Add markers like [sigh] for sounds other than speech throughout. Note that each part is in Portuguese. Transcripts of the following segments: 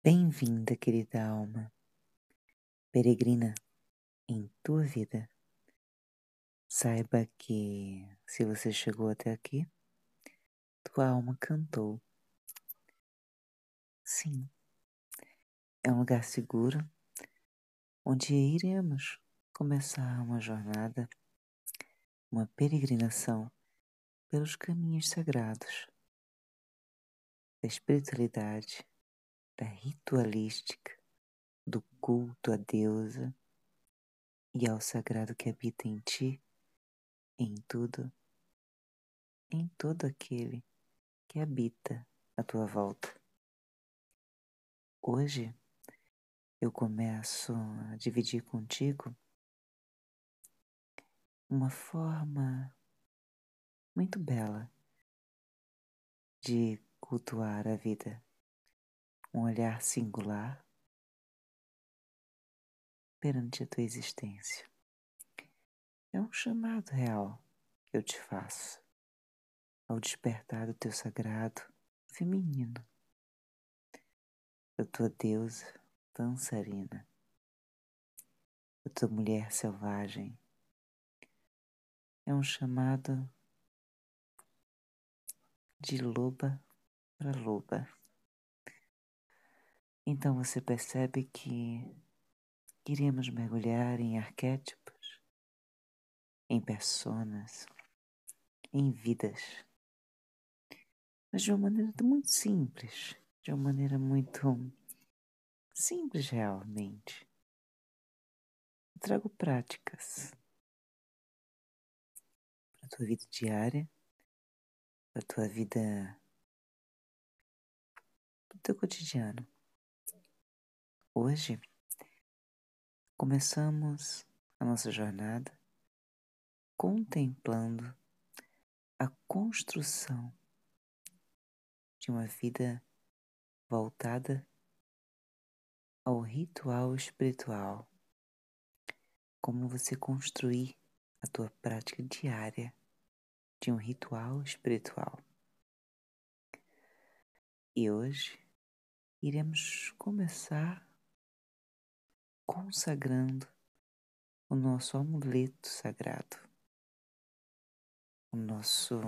Bem-vinda, querida alma, peregrina em tua vida. Saiba que se você chegou até aqui, tua alma cantou. Sim, é um lugar seguro onde iremos começar uma jornada, uma peregrinação pelos caminhos sagrados da espiritualidade, da ritualística, do culto à deusa e ao sagrado que habita em ti, em tudo, em todo aquele que habita à tua volta. Hoje eu começo a dividir contigo uma forma muito bela de cultuar a vida, um olhar singular perante a tua existência. É um chamado real que eu te faço ao despertar do teu sagrado feminino, da tua deusa dançarina, da tua mulher selvagem. É um chamado de loba para loba. Então você percebe que iremos mergulhar em arquétipos, em personas, em vidas, mas de uma maneira muito simples, de uma maneira muito simples realmente. Eu trago práticas para a tua vida diária, para a tua vida do teu cotidiano. Hoje começamos a nossa jornada contemplando a construção de uma vida voltada ao ritual espiritual. Como você construir a tua prática diária de um ritual espiritual. E hoje iremos começar consagrando o nosso amuleto sagrado, o nosso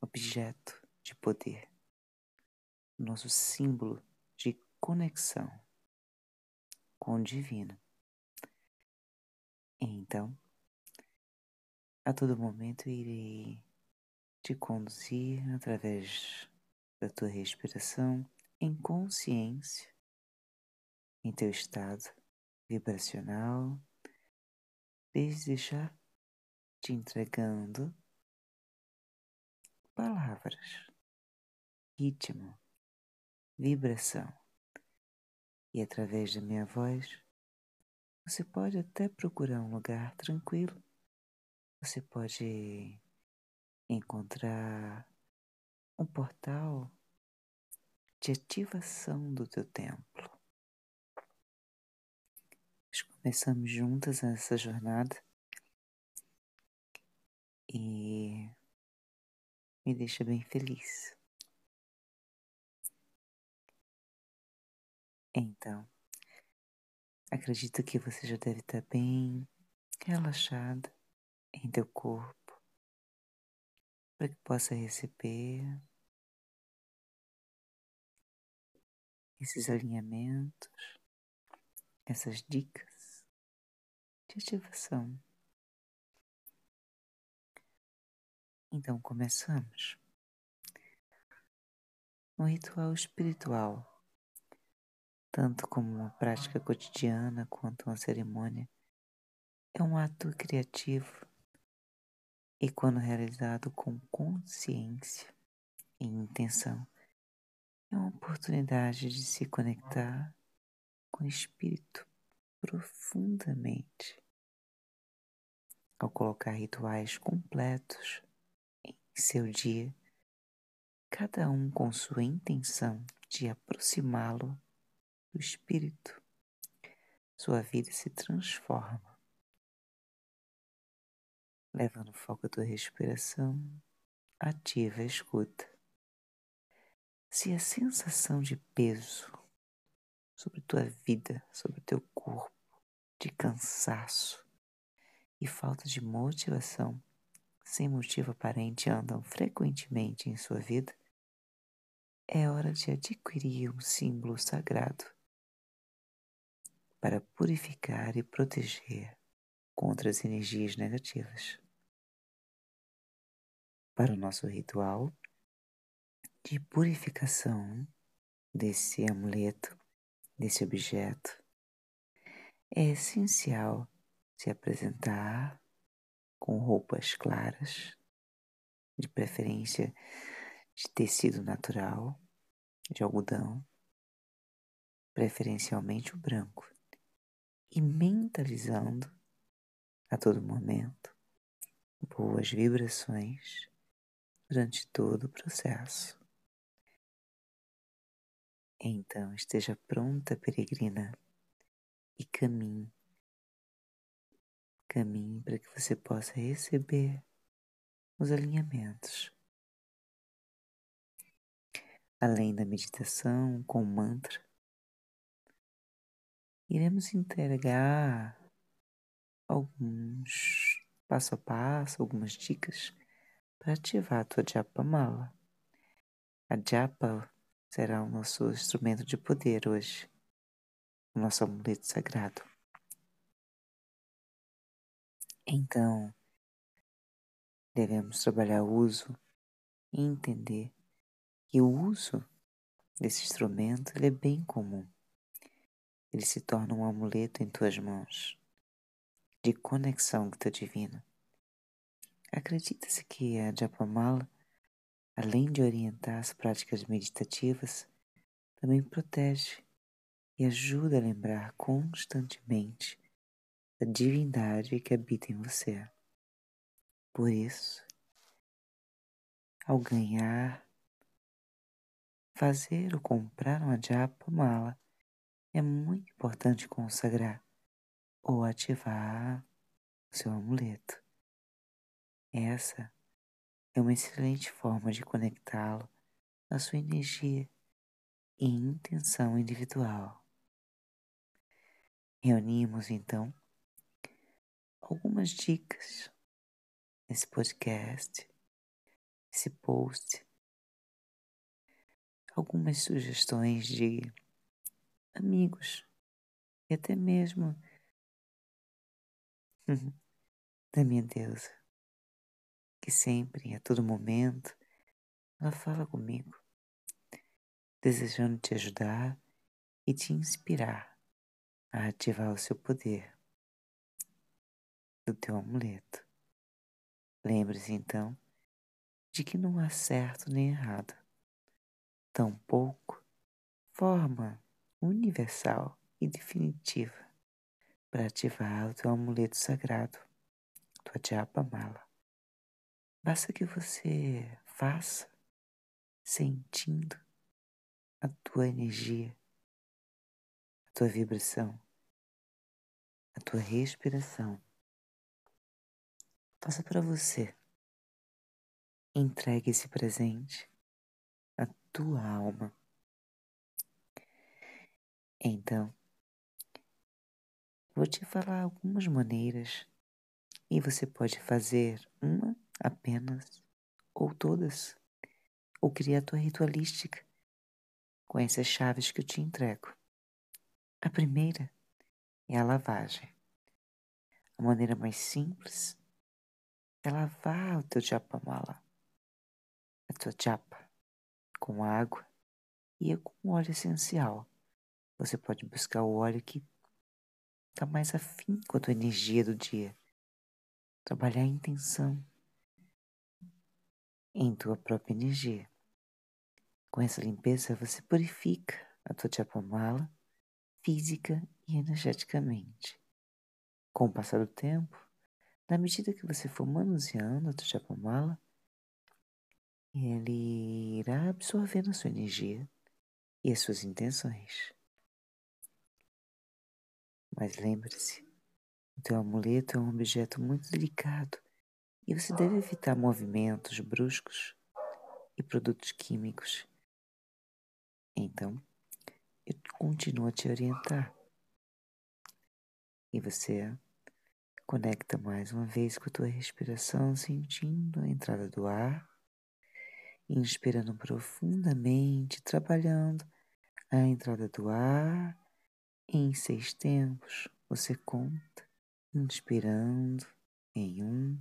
objeto de poder, o nosso símbolo de conexão com o divino. Então, a todo momento irei te conduzir através da tua respiração em consciência, em teu estado vibracional, desde já te entregando palavras, ritmo, vibração. E através da minha voz, você pode até procurar um lugar tranquilo. Você pode encontrar um portal de ativação do teu templo. Começamos juntas essa jornada e me deixa bem feliz. Então, acredito que você já deve estar bem relaxada em teu corpo para que possa receber esses alinhamentos, essas dicas de ativação. Então começamos. Um ritual espiritual, tanto como uma prática cotidiana quanto uma cerimônia, é um ato criativo e, quando realizado com consciência e intenção, é uma oportunidade de se conectar com o espírito profundamente. Ao colocar rituais completos em seu dia, cada um com sua intenção de aproximá-lo do espírito, sua vida se transforma. Levando foco à tua respiração, ativa a escuta se a sensação de peso sobre tua vida, sobre teu corpo, de cansaço e falta de motivação, sem motivo aparente, andam frequentemente em sua vida, é hora de adquirir um símbolo sagrado para purificar e proteger contra as energias negativas. Para o nosso ritual de purificação desse amuleto, desse objeto, é essencial se apresentar com roupas claras, de preferência de tecido natural, de algodão, preferencialmente o branco, e mentalizando a todo momento boas vibrações durante todo o processo. Então esteja pronta, peregrina, e caminhe. Caminhe para que você possa receber os alinhamentos. Além da meditação com mantra, iremos entregar alguns passo a passo, algumas dicas para ativar a tua japa mala. A japa será o nosso instrumento de poder hoje, o nosso amuleto sagrado. Então, devemos trabalhar o uso e entender que o uso desse instrumento é bem comum. Ele se torna um amuleto em tuas mãos de conexão com o divino. Acredita-se que a Japamala, além de orientar as práticas meditativas, também protege e ajuda a lembrar constantemente da divindade que habita em você. Por isso, ao ganhar, fazer ou comprar uma japa mala, é muito importante consagrar ou ativar o seu amuleto. Essa é uma excelente forma de conectá-lo à sua energia e intenção individual. Reunimos então algumas dicas nesse podcast, esse post, algumas sugestões de amigos e até mesmo da minha deusa, que sempre, a todo momento, ela fala comigo, desejando te ajudar e te inspirar a ativar o seu poder do teu amuleto. Lembre-se então de que não há certo nem errado, tampouco forma universal e definitiva para ativar o teu amuleto sagrado, tua japa mala. Basta que você faça sentindo a tua energia, a tua vibração, a tua respiração. Faça para você. Entregue esse presente à tua alma. Então, Vou te falar algumas maneiras e você pode fazer uma apenas ou todas, ou criar a tua ritualística com essas chaves que eu te entrego. A primeira é a lavagem. A maneira mais simples é lavar o teu japamala, a tua japa, com água e com óleo essencial. Você pode buscar o óleo que Está mais afim com a tua energia do dia. Trabalhar a intenção em tua própria energia. Com essa limpeza, você purifica a tua japamala física e energeticamente. Com o passar do tempo, na medida que você for manuseando a tua japamala, ele irá absorvendo a sua energia e as suas intenções. Mas lembre-se, o teu amuleto é um objeto muito delicado e você deve evitar movimentos bruscos e produtos químicos. Então, eu continuo a te orientar. E você conecta mais uma vez com a tua respiração, sentindo a entrada do ar, inspirando profundamente, trabalhando a entrada do ar em seis tempos. Você conta, inspirando em um,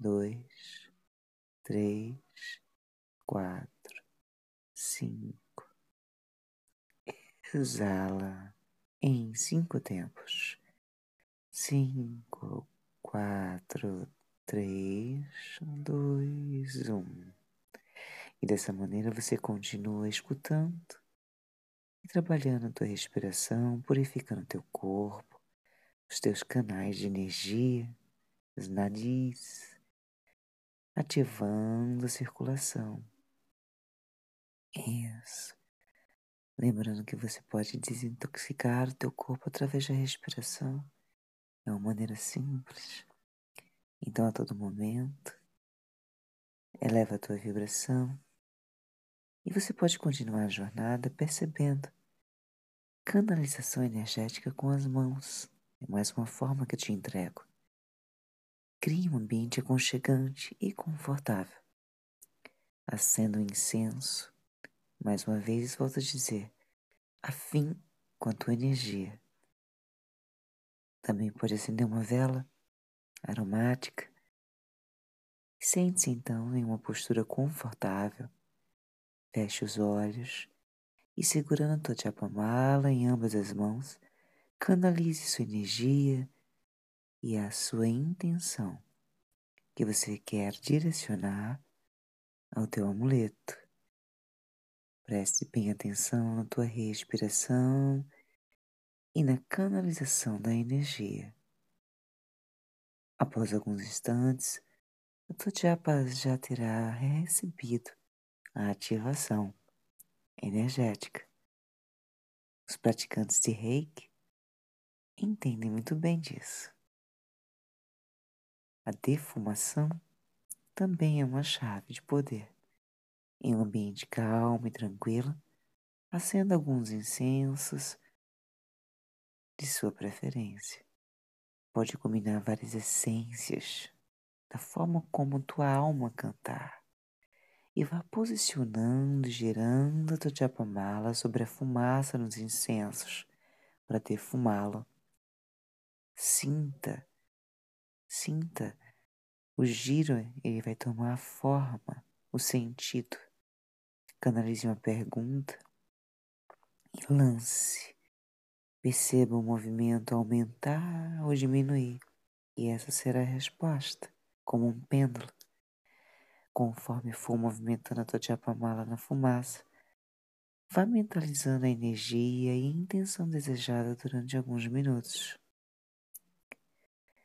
dois, três, quatro, cinco. Exala em cinco tempos. Cinco, quatro, três, dois, um. E dessa maneira você continua escutando e trabalhando a tua respiração, purificando teu corpo, os teus canais de energia, os nadis, ativando a circulação. Isso. Lembrando que você pode desintoxicar o teu corpo através da respiração. É uma maneira simples. Então, a todo momento, eleva a tua vibração e você pode continuar a jornada percebendo canalização energética com as mãos. É mais uma forma que eu te entrego. Crie um ambiente aconchegante e confortável. Acenda um incenso. Mais uma vez, volto a dizer, afim com a tua energia. Também pode acender uma vela aromática. Sente-se então em uma postura confortável. Feche os olhos e, segurando a tua chapamala em ambas as mãos, canalize sua energia e a sua intenção que você quer direcionar ao teu amuleto. Preste bem atenção na tua respiração e na canalização da energia. Após alguns instantes, a tua japa já terá recebido a ativação energética. Os praticantes de reiki entendem muito bem disso. A defumação também é uma chave de poder. Em um ambiente calmo e tranquilo, acenda alguns incensos de sua preferência. Pode combinar várias essências da forma como tua alma cantar e vá posicionando, girando a tua japamala sobre a fumaça nos incensos para defumá-lo. Sinta, sinta o giro, ele vai tomar a forma, o sentido. Canalize uma pergunta e lance Perceba o movimento aumentar ou diminuir, e essa será a resposta, como um pêndulo. Conforme for movimentando a tua japamala na fumaça, vá mentalizando a energia e a intenção desejada durante alguns minutos.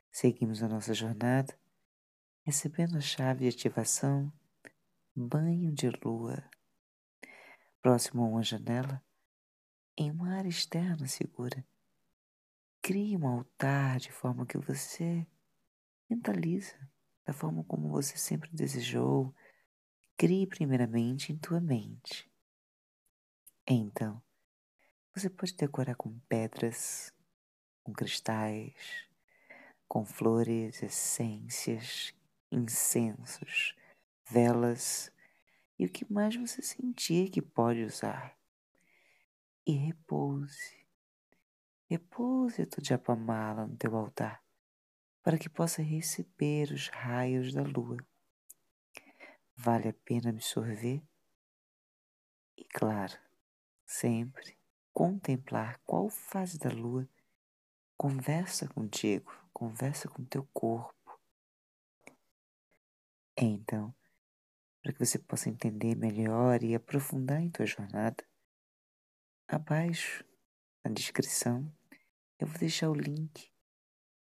Seguimos a nossa jornada, recebendo a chave de ativação Banho de Lua. Próximo a uma janela, em uma área externa segura. Crie um altar de forma que você mentaliza da forma como você sempre desejou. Crie primeiramente em tua mente. Então, você pode decorar com pedras, com cristais, com flores, essências, incensos, velas e o que mais você sentir que pode usar e repouse. Repouse a tua japamala no teu altar, para que possa receber os raios da lua. Vale a pena absorver e, claro, sempre contemplar qual fase da lua conversa contigo, conversa com teu corpo. Então, para que você possa entender melhor e aprofundar em tua jornada, Abaixo, na descrição, eu vou deixar o link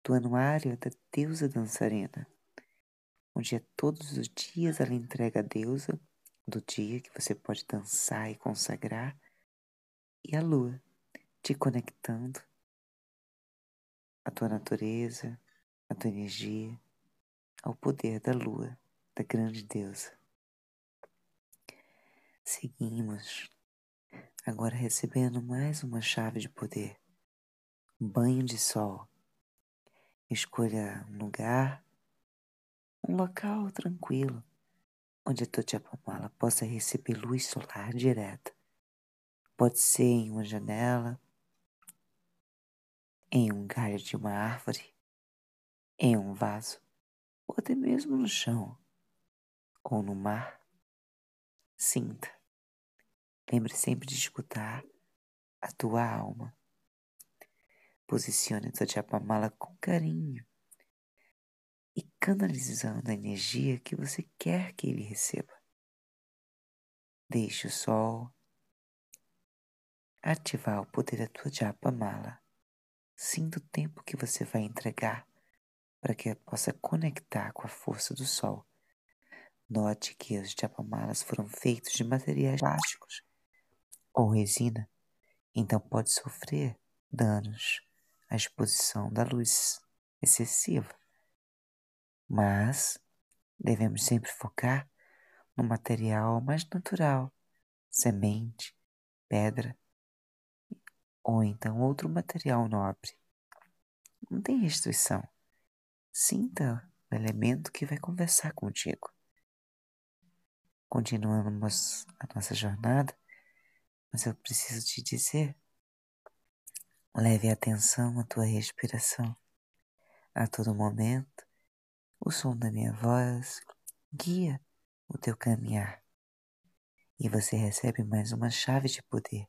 do anuário da deusa dançarina, onde é todos os dias ela entrega a deusa do dia que você pode dançar e consagrar, e a lua te conectando à tua natureza, à tua energia, ao poder da lua, da grande deusa. Seguimos agora recebendo mais uma chave de poder. Banho de sol. Escolha um lugar, um local tranquilo, onde a tua Japamala possa receber luz solar direta. Pode ser em uma janela, em um galho de uma árvore, em um vaso, ou até mesmo no chão ou no mar. Sinta. Lembre sempre de escutar a tua alma. Posicione a tua Japamala com carinho e canalizando a energia que você quer que ele receba. Deixe o sol ativar o poder da tua Japamala. Sinta o tempo que você vai entregar para que possa conectar com a força do sol. Note que os japamalas foram feitos de materiais plásticos ou resina, então pode sofrer danos à exposição da luz excessiva. Mas devemos sempre focar no material mais natural, semente, pedra ou então outro material nobre. Não tem restrição. Sinta o elemento que vai conversar contigo. Continuamos a nossa jornada, mas eu preciso te dizer: leve atenção à tua respiração. A todo momento, o som da minha voz guia o teu caminhar. E você recebe mais uma chave de poder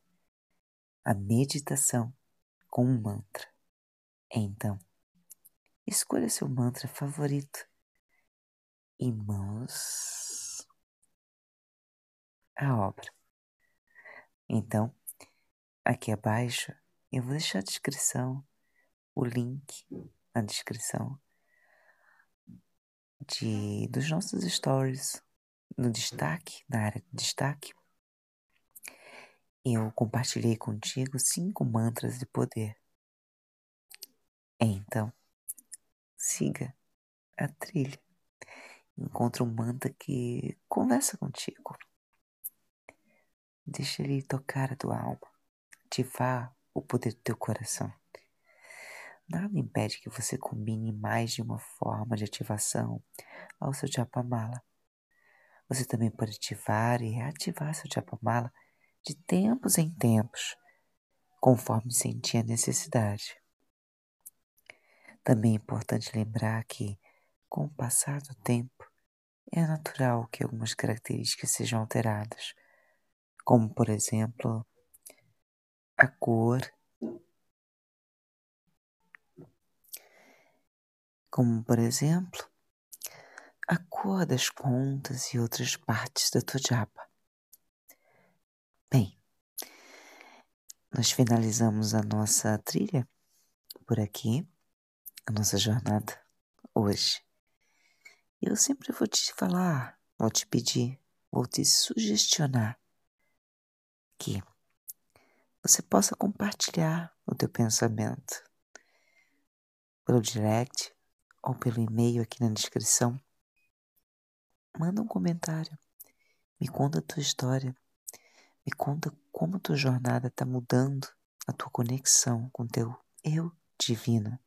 a meditação com um mantra. Então, escolha seu mantra favorito e mãos à obra. Então, aqui abaixo eu vou deixar a descrição, o link na descrição de dos nossos stories no destaque, na área de destaque eu compartilhei contigo cinco mantras de poder. Então, siga a trilha. Encontre um mantra que conversa contigo. Deixa ele tocar a tua alma, ativar o poder do teu coração. Nada impede que você combine mais de uma forma de ativação ao seu Japamala. Você também pode ativar e reativar seu Japamala de tempos em tempos, conforme sentir a necessidade. Também é importante lembrar que, com o passar do tempo, é natural que algumas características sejam alteradas, como, por exemplo, a cor, como, por exemplo, a cor das pontas e outras partes da tua japa. Bem, nós finalizamos a nossa trilha por aqui, a nossa jornada hoje. Eu sempre vou te falar, vou te pedir, vou te sugestionar que você possa compartilhar o teu pensamento pelo direct ou pelo e-mail aqui na descrição. Manda um comentário, me conta a tua história. Me conta como a tua jornada está mudando a tua conexão com teu eu divino,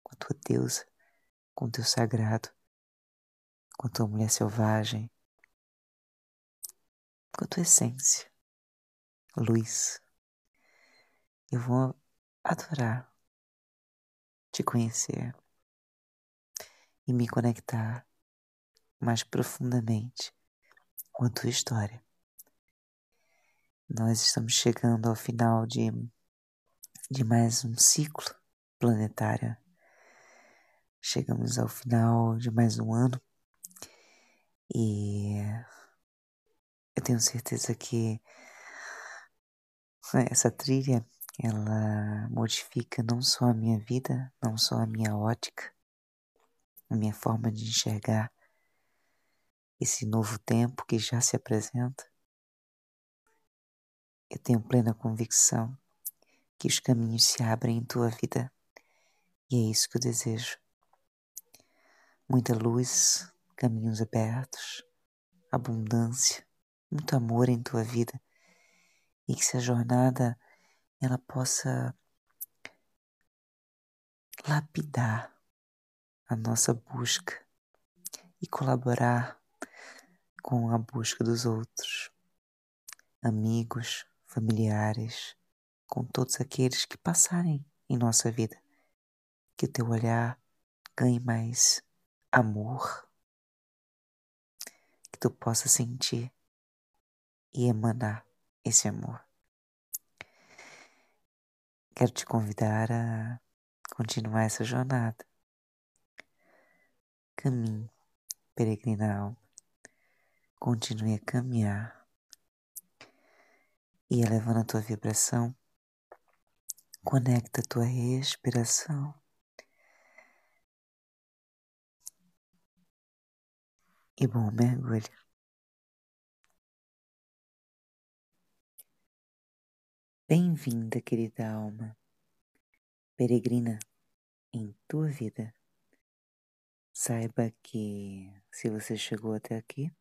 com a tua deusa, com o teu sagrado, com a tua mulher selvagem, com a tua essência, luz. Eu vou adorar te conhecer e me conectar mais profundamente com a tua história. Nós estamos chegando ao final de, de mais um ciclo planetário. Chegamos ao final de mais um ano e eu tenho certeza que essa trilha ela modifica não só a minha vida, não só a minha ótica, a minha forma de enxergar esse novo tempo que já se apresenta, eu tenho plena convicção que os caminhos se abrem em tua vida e é isso que eu desejo. Muita luz, caminhos abertos, abundância, muito amor em tua vida e que se a jornada ela possa lapidar a nossa busca e colaborar com a busca dos outros, amigos, familiares, com todos aqueles que passarem em nossa vida. Que o teu olhar ganhe mais amor, que tu possa sentir e emanar esse amor. Quero te convidar a continuar essa jornada. Caminhe, peregrina alma continue a caminhar e elevando a tua vibração, conecta a tua respiração. E bom mergulho. Bem-vinda, querida alma, peregrina em tua vida. Saiba que se você chegou até aqui,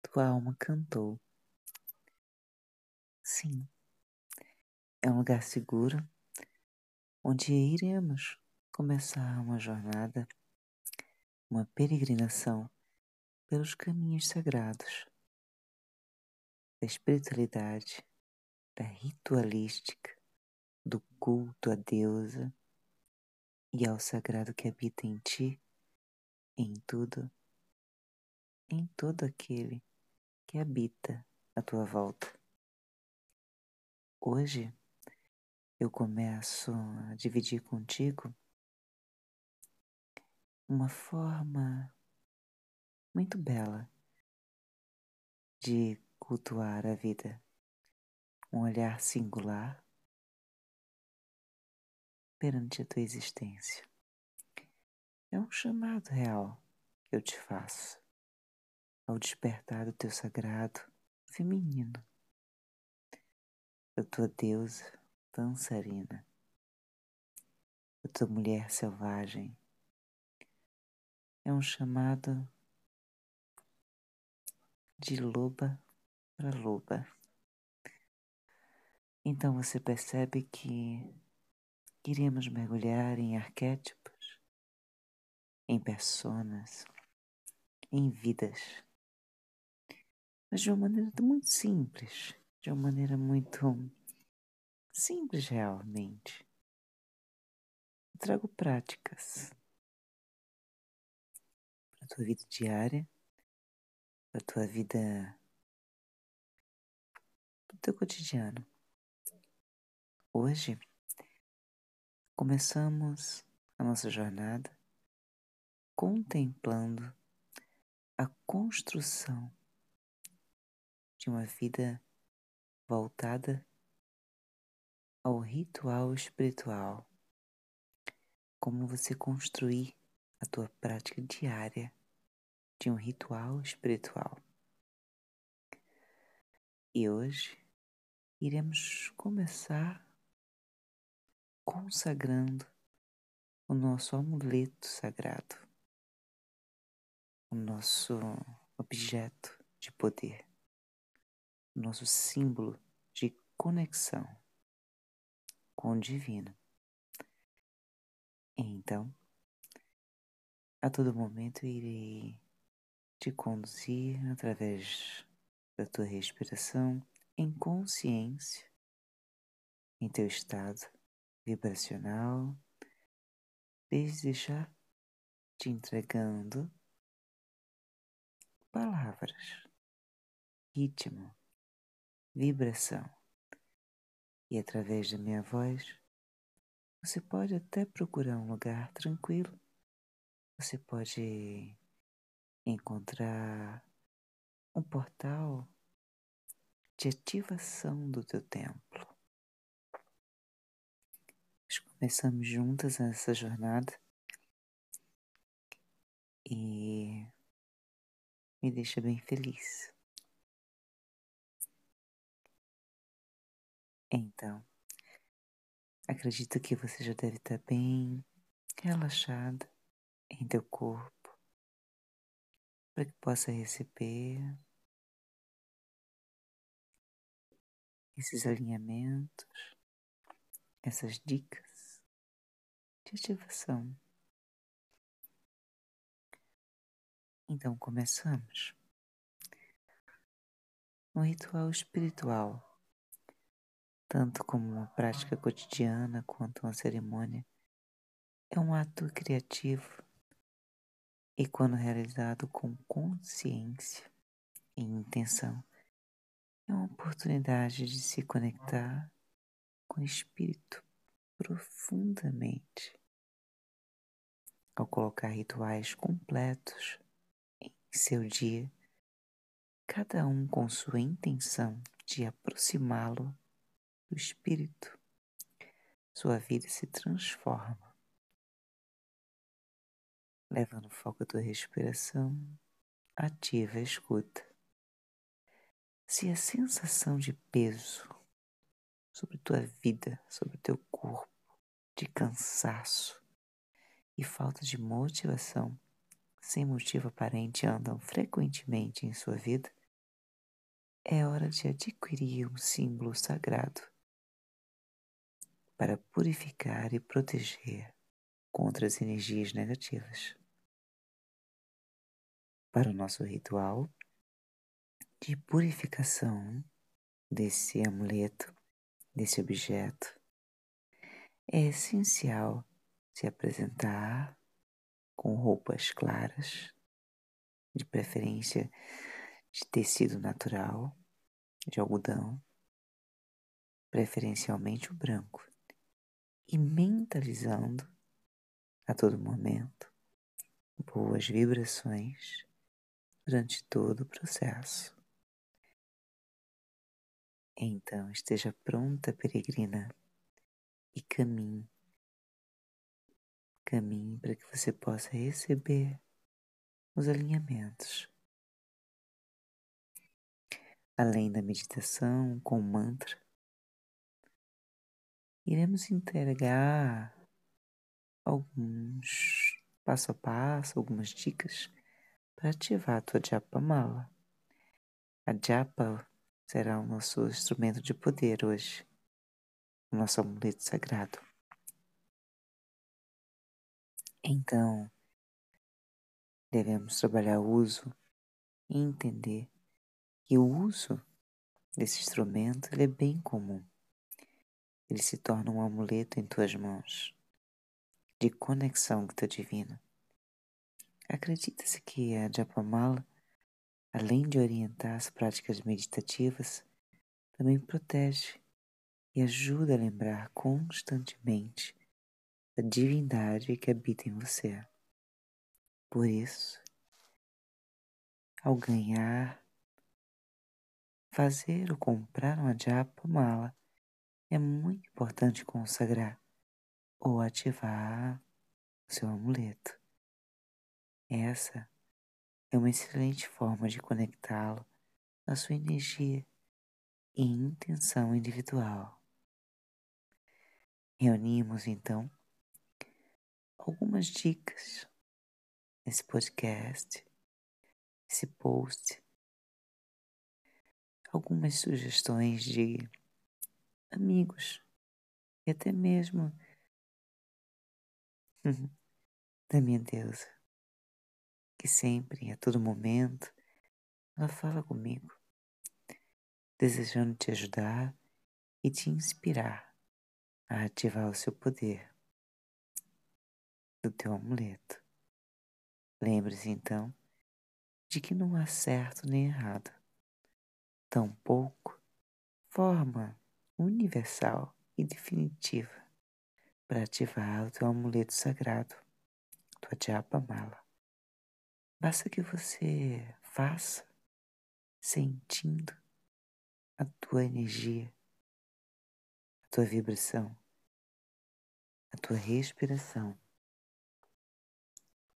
tua alma cantou. Sim, é um lugar seguro onde iremos começar uma jornada, uma peregrinação pelos caminhos sagrados da espiritualidade, da ritualística, do culto à deusa e ao sagrado que habita em ti, em tudo, em todo aquele que habita à tua volta. Hoje eu começo a dividir contigo uma forma muito bela de cultuar a vida, um olhar singular perante a tua existência. É um chamado real que eu te faço ao despertar do teu sagrado feminino, da tua deusa dançarina, da tua mulher selvagem. É um chamado de loba para loba. Então você percebe que iremos mergulhar em arquétipos, em personas, em vidas mas de uma maneira muito simples, de uma maneira muito simples realmente. Eu trago práticas para a tua vida diária, para a tua vida, para o teu cotidiano. Hoje começamos a nossa jornada contemplando a construção de uma vida voltada ao ritual espiritual. Como você construir a tua prática diária de um ritual espiritual. E hoje iremos começar consagrando o nosso amuleto sagrado, o nosso objeto de poder nosso símbolo de conexão com o divino. Então, a todo momento irei te conduzir através da tua respiração em consciência, em teu estado vibracional, desde já te entregando palavras, ritmo, vibração. E através da minha voz, você pode até procurar um lugar tranquilo. Você pode encontrar um portal de ativação do teu templo. Começamos juntas essa jornada e me deixa bem feliz. Então, acredito que você já deve estar bem relaxada em teu corpo para que possa receber esses alinhamentos, essas dicas de ativação. Então começamos. Um ritual espiritual, tanto como uma prática cotidiana quanto uma cerimônia, é um ato criativo e, quando realizado com consciência e intenção, é uma oportunidade de se conectar com o espírito profundamente. Ao colocar rituais completos em seu dia, cada um com sua intenção de aproximá-lo do espírito, sua vida se transforma. Levando foco da respiração, ativa a escuta. Se a sensação de peso sobre tua vida, sobre teu corpo, de cansaço e falta de motivação, sem motivo aparente, andam frequentemente em sua vida, é hora de adquirir um símbolo sagrado para purificar e proteger contra as energias negativas. Para o nosso ritual de purificação desse amuleto, desse objeto, é essencial se apresentar com roupas claras, de preferência de tecido natural, de algodão, preferencialmente o branco, e mentalizando a todo momento boas vibrações durante todo o processo. Então esteja pronta, peregrina, e caminhe. Caminhe para que você possa receber os alinhamentos. Além da meditação com o mantra, iremos entregar alguns passo a passo, algumas dicas para ativar a tua japa mala. A japa será o nosso instrumento de poder hoje, o nosso amuleto sagrado. Então, devemos trabalhar o uso e entender que o uso desse instrumento é bem comum. Ele se torna um amuleto em tuas mãos, de conexão com o divino. Acredita-se que a Japamala além de orientar as práticas meditativas, também protege e ajuda a lembrar constantemente da divindade que habita em você. Por isso, ao ganhar, fazer ou comprar uma japa mala, é muito importante consagrar ou ativar o seu amuleto. Essa é uma excelente forma de conectá-lo à sua energia e intenção individual. Reunimos então algumas dicas nesse podcast, esse post, algumas sugestões de amigos e até mesmo [laughs] da minha deusa sempre, a todo momento, ela fala comigo, desejando te ajudar e te inspirar a ativar o seu poder do teu amuleto. Lembre-se então de que não há certo nem errado, tampouco forma universal e definitiva para ativar o teu amuleto sagrado, tua japa mala. Basta que você faça sentindo a tua energia, a tua vibração, a tua respiração.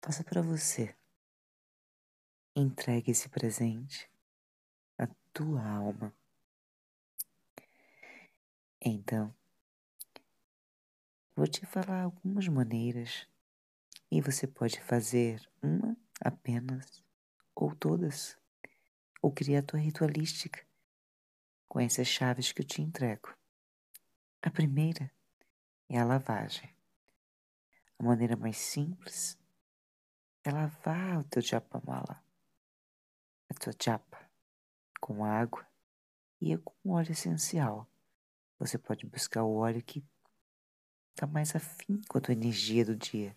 Faça para você. Entregue esse presente à tua alma. Então, vou te falar algumas maneiras e você pode fazer uma apenas, ou todas, ou criar tua ritualística com essas chaves que eu te entrego. A primeira é a lavagem. A maneira mais simples é lavar o teu japamala, a tua japa, com água e com óleo essencial. Você pode buscar o óleo que está mais afim com a tua energia do dia.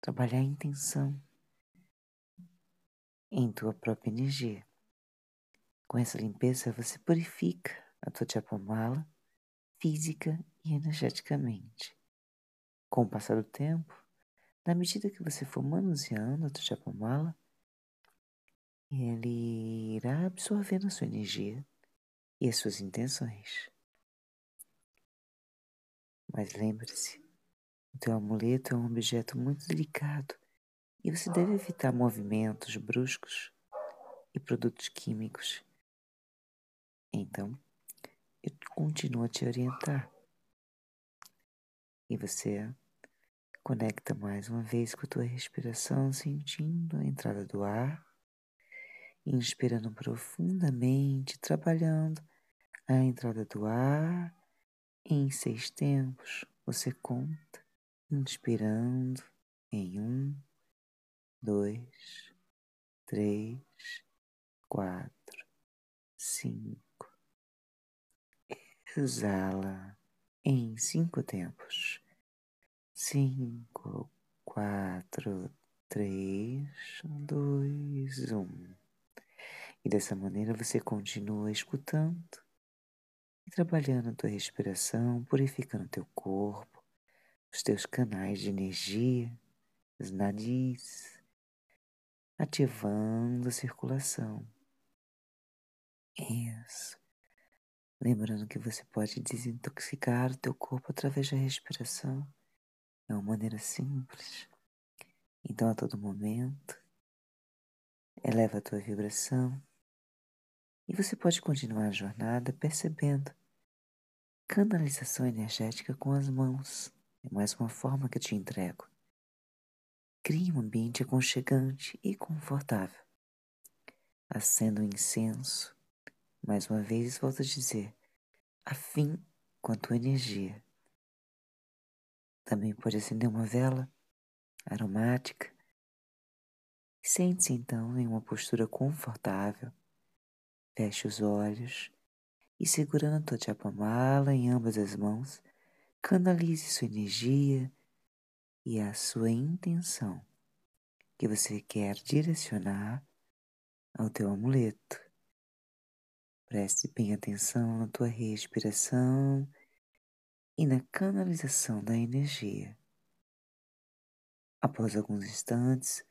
Trabalhar a intenção em tua própria energia. Com essa limpeza, você purifica a tua japamala física e energeticamente. Com o passar do tempo, na medida que você for manuseando a tua japamala, ele irá absorvendo a sua energia e as suas intenções. Mas lembre-se, o teu amuleto é um objeto muito delicado e você deve evitar movimentos bruscos e produtos químicos. Então, eu continuo a te orientar. E você conecta mais uma vez com a tua respiração, sentindo a entrada do ar, inspirando profundamente, trabalhando a entrada do ar. Em seis tempos, você conta, inspirando em um, dois, três, quatro, cinco. Exala em cinco tempos. Cinco, quatro, três, dois, um. E dessa maneira você continua escutando e trabalhando a tua respiração, purificando teu corpo, os teus canais de energia, os nadis, ativando a circulação. Isso. Lembrando que você pode desintoxicar o teu corpo através da respiração. É uma maneira simples. Então, a todo momento, eleva a tua vibração e você pode continuar a jornada percebendo canalização energética com as mãos. É mais uma forma que eu te entrego. Crie um ambiente aconchegante e confortável. Acenda um incenso. Mais uma vez, volto a dizer, afim com a tua energia. Também pode acender uma vela aromática. Sente-se então em uma postura confortável. Feche os olhos e, segurando a tua chapamala em ambas as mãos, canalize sua energia e a sua intenção que você quer direcionar ao teu amuleto. Preste bem atenção na tua respiração e na canalização da energia. Após alguns instantes,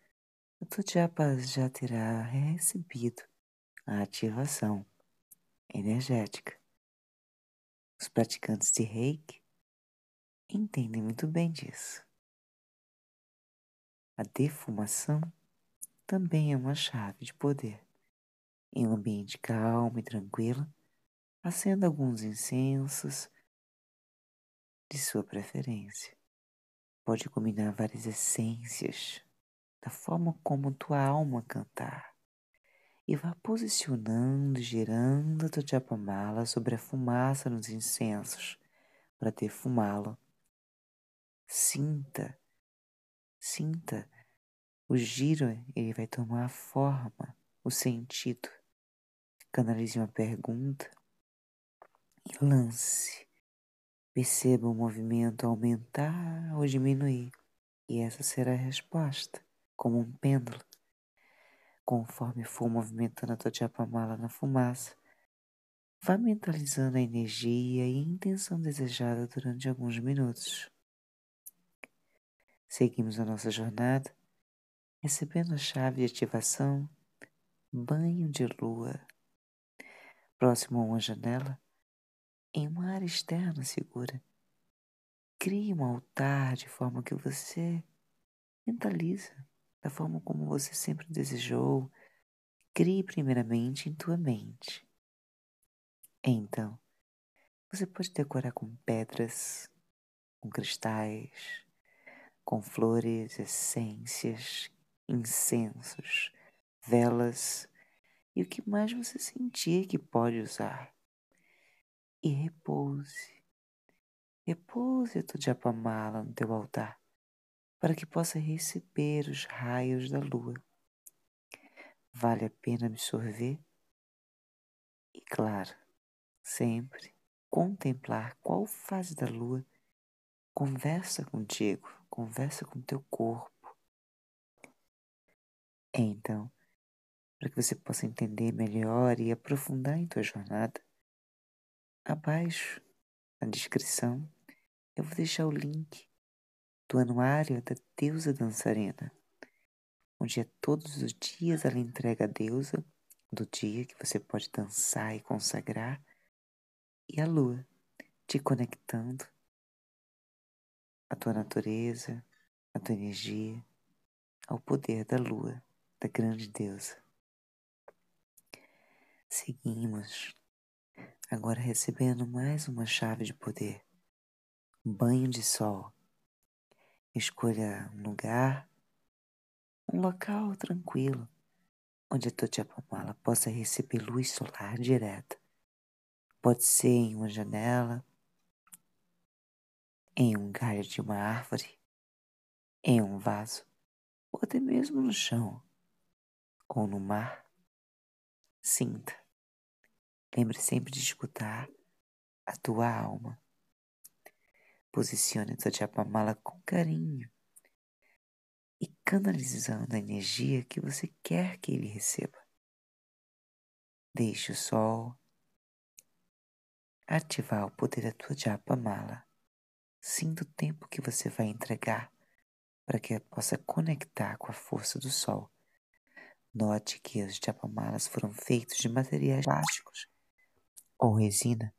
a tua japa já terá recebido a ativação energética. Os praticantes de reiki entendem muito bem disso. A defumação também é uma chave de poder. Em um ambiente calmo e tranquilo, acenda alguns incensos de sua preferência. Pode combinar várias essências da forma como tua alma cantar e vá posicionando, girando a tua japamala sobre a fumaça nos incensos para defumá-lo. Sinta Sinta o giro, ele vai tomar a forma, o sentido. Canalize uma pergunta e lance. Perceba o movimento aumentar ou diminuir, e essa será a resposta, como um pêndulo. Conforme for movimentando a tua japamala na fumaça, vá mentalizando a energia e a intenção desejada durante alguns minutos. Seguimos a nossa jornada, recebendo a chave de ativação banho de lua. Próximo a uma janela, em uma área externa segura, crie um altar de forma que você mentaliza da forma como você sempre desejou. Crie primeiramente em tua mente. Então, você pode decorar com pedras, com cristais, com flores, essências, incensos, velas e o que mais você sentir que pode usar. e repouse. Repouse a tua japamala no teu altar, para que possa receber os raios da lua. Vale a pena absorver e, claro, sempre contemplar qual fase da lua conversa contigo, conversa com teu corpo. Então, para que você possa entender melhor e aprofundar em tua jornada, abaixo na descrição eu vou deixar o link do anuário da deusa dançarina onde é todos os dias ela entrega a deusa do dia que você pode dançar e consagrar, e a lua te conectando à tua natureza, à tua energia, ao poder da lua, da grande deusa. Seguimos, agora recebendo mais uma chave de poder. Um banho de sol. Escolha um lugar um local tranquilo onde a tua Japamala possa receber luz solar direta. Pode ser em uma janela, em um galho de uma árvore, em um vaso, ou até mesmo no chão ou no mar. Sinta. Lembre sempre de escutar a tua alma. Posicione a tua Japamala com carinho e canalizando a energia que você quer que ele receba. Deixe o sol ativar o poder da tua japa mala. Sinta o tempo que você vai entregar para que possa conectar com a força do sol. Note que os japamalas foram feitos de materiais plásticos ou resina,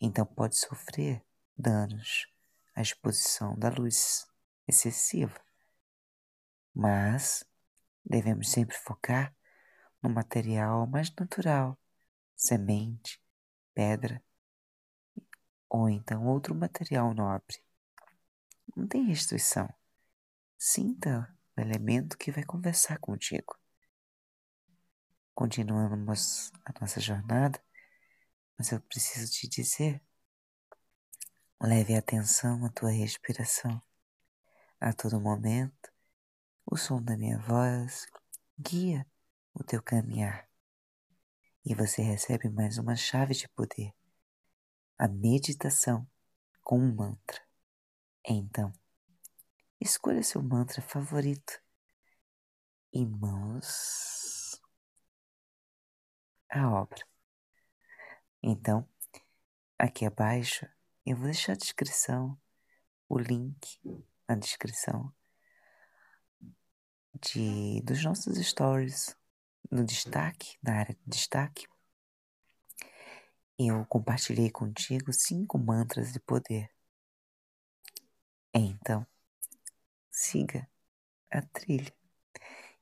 então pode sofrer danos à exposição da luz excessiva mas devemos sempre focar no material mais natural, semente, pedra ou então outro material nobre. Não tem restrição. Sinta o elemento que vai conversar contigo. Continuamos a nossa jornada, mas eu preciso te dizer: leve atenção à tua respiração. A todo momento, o som da minha voz guia o teu caminhar. E você recebe mais uma chave de poder, a meditação com um mantra. Então, escolha seu mantra favorito e mãos à obra. Então, aqui abaixo eu vou deixar a descrição, o link na descrição de, dos nossos stories no destaque, na área de destaque, eu compartilhei contigo cinco mantras de poder. Então, siga a trilha.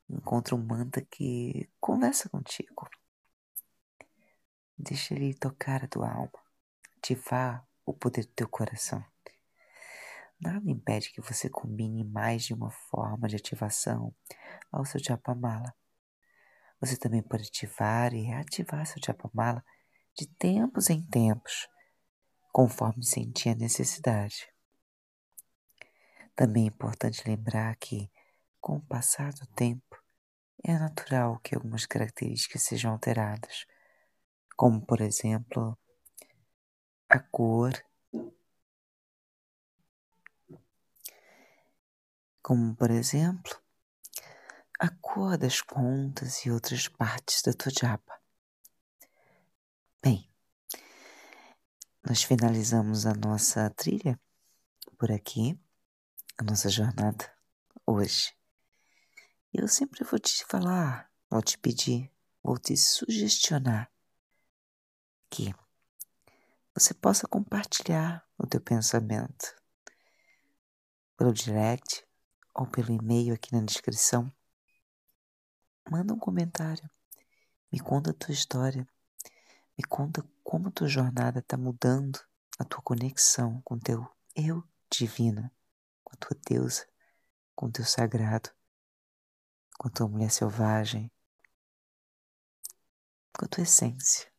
Encontre um mantra que conversa contigo. Deixa ele tocar a tua alma, ativar o poder do teu coração. Nada impede que você combine mais de uma forma de ativação ao seu Japamala. Você também pode ativar e reativar seu Japamala de tempos em tempos, conforme sentir a necessidade. Também é importante lembrar que, com o passar do tempo, é natural que algumas características sejam alteradas, como, por exemplo, a cor como por exemplo a cor das pontas e outras partes da tua japa. Bem, nós finalizamos a nossa trilha por aqui, a nossa jornada hoje. Eu sempre vou te falar, vou te pedir, vou te sugestionar que você possa compartilhar o teu pensamento pelo direct ou pelo e-mail aqui na descrição. Manda um comentário. Me conta a tua história. Me conta como tua jornada está mudando a tua conexão com teu eu divino, com a tua deusa, com o teu sagrado, com a tua mulher selvagem, com a tua essência,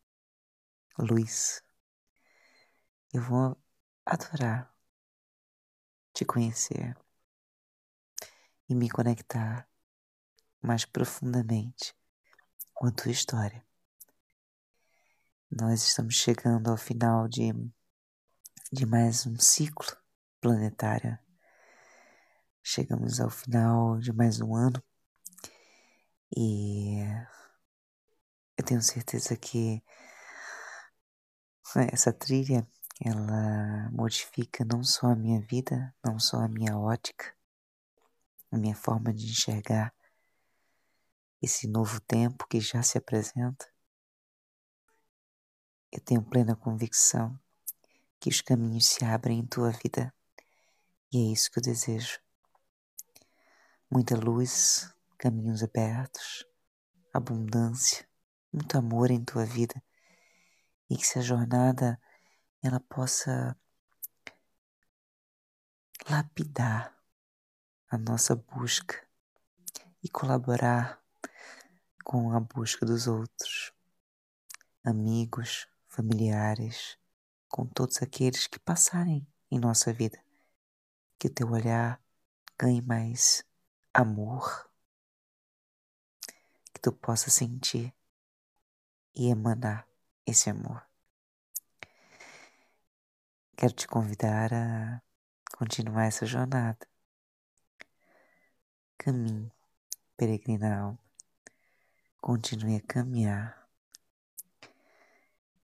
luz. Eu vou adorar te conhecer e me conectar mais profundamente com a tua história. Nós estamos chegando ao final de, de mais um ciclo planetário. Chegamos ao final de mais um ano e eu tenho certeza que essa trilha ela modifica não só a minha vida, não só a minha ótica, a minha forma de enxergar esse novo tempo que já se apresenta. Eu tenho plena convicção que os caminhos se abrem em tua vida e é isso que eu desejo. Muita luz, caminhos abertos, abundância, muito amor em tua vida e que essa jornada ela possa lapidar a nossa busca e colaborar com a busca dos outros, amigos, familiares, com todos aqueles que passarem em nossa vida. Que o teu olhar ganhe mais amor, que tu possa sentir e emanar esse amor. Quero te convidar a continuar essa jornada. Caminhe, peregrina alma. Continue a caminhar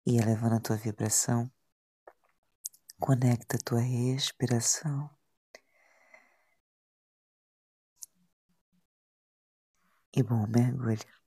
e elevando a tua vibração. Conecta a tua respiração. E bom mergulho.